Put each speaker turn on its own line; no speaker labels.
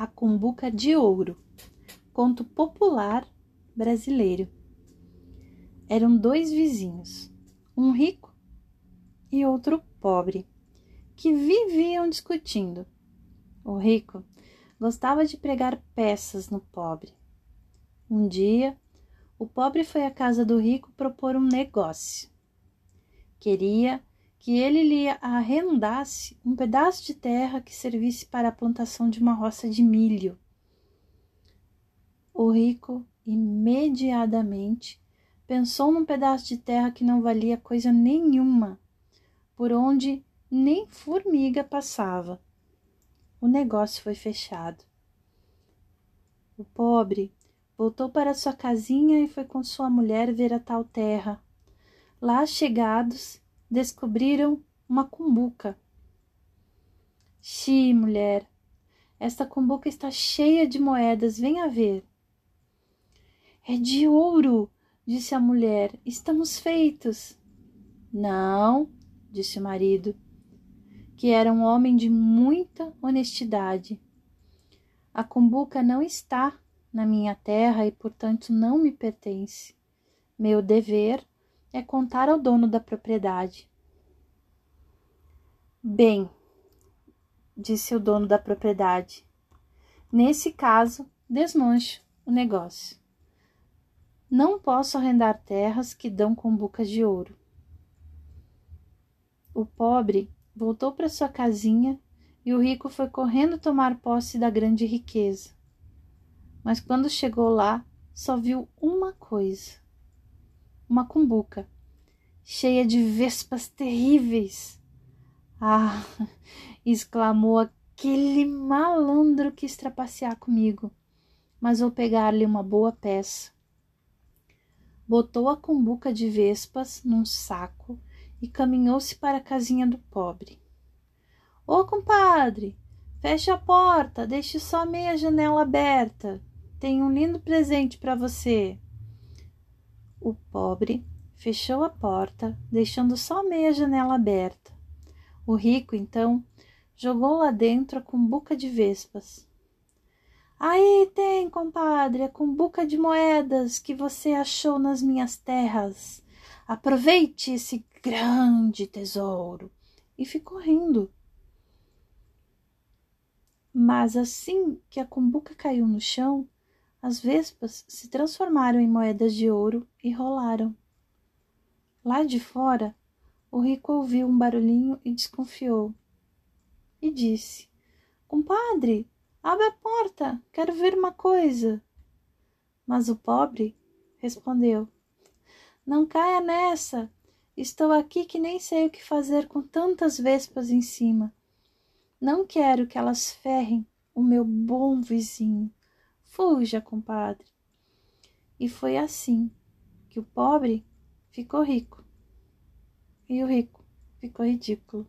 A Cumbuca de Ouro, conto popular brasileiro. Eram dois vizinhos, um rico e outro pobre, que viviam discutindo. O rico gostava de pregar peças no pobre. Um dia, o pobre foi à casa do rico propor um negócio. Queria que ele lhe arrendasse um pedaço de terra que servisse para a plantação de uma roça de milho. O rico imediatamente pensou num pedaço de terra que não valia coisa nenhuma, por onde nem formiga passava. O negócio foi fechado. O pobre voltou para sua casinha e foi com sua mulher ver a tal terra. Lá chegados, descobriram uma cumbuca. Xi, mulher, esta cumbuca está cheia de moedas, venha ver. É de ouro, disse a mulher, estamos feitos. Não, disse o marido, que era um homem de muita honestidade. A cumbuca não está na minha terra e, portanto, não me pertence. Meu dever é contar ao dono da propriedade. Bem, disse o dono da propriedade, nesse caso, desmancho o negócio. Não posso arrendar terras que dão cumbucas de ouro. O pobre voltou para sua casinha e o rico foi correndo tomar posse da grande riqueza. Mas quando chegou lá, só viu uma coisa: uma cumbuca cheia de vespas terríveis. Ah! exclamou aquele malandro que trapacear comigo, mas vou pegar-lhe uma boa peça. Botou a cumbuca de vespas num saco e caminhou-se para a casinha do pobre. Ô compadre, feche a porta, deixe só meia janela aberta. Tenho um lindo presente para você. O pobre fechou a porta, deixando só meia janela aberta. O rico, então, jogou lá dentro a cumbuca de vespas. Aí tem, compadre, a cumbuca de moedas que você achou nas minhas terras. Aproveite esse grande tesouro. E ficou rindo. Mas assim que a cumbuca caiu no chão, as vespas se transformaram em moedas de ouro e rolaram. Lá de fora, o rico ouviu um barulhinho e desconfiou. E disse: Compadre, abre a porta, quero ver uma coisa. Mas o pobre respondeu: Não caia nessa. Estou aqui que nem sei o que fazer com tantas vespas em cima. Não quero que elas ferrem o meu bom vizinho. Fuja, compadre. E foi assim que o pobre ficou rico e o rico ficou ridículo.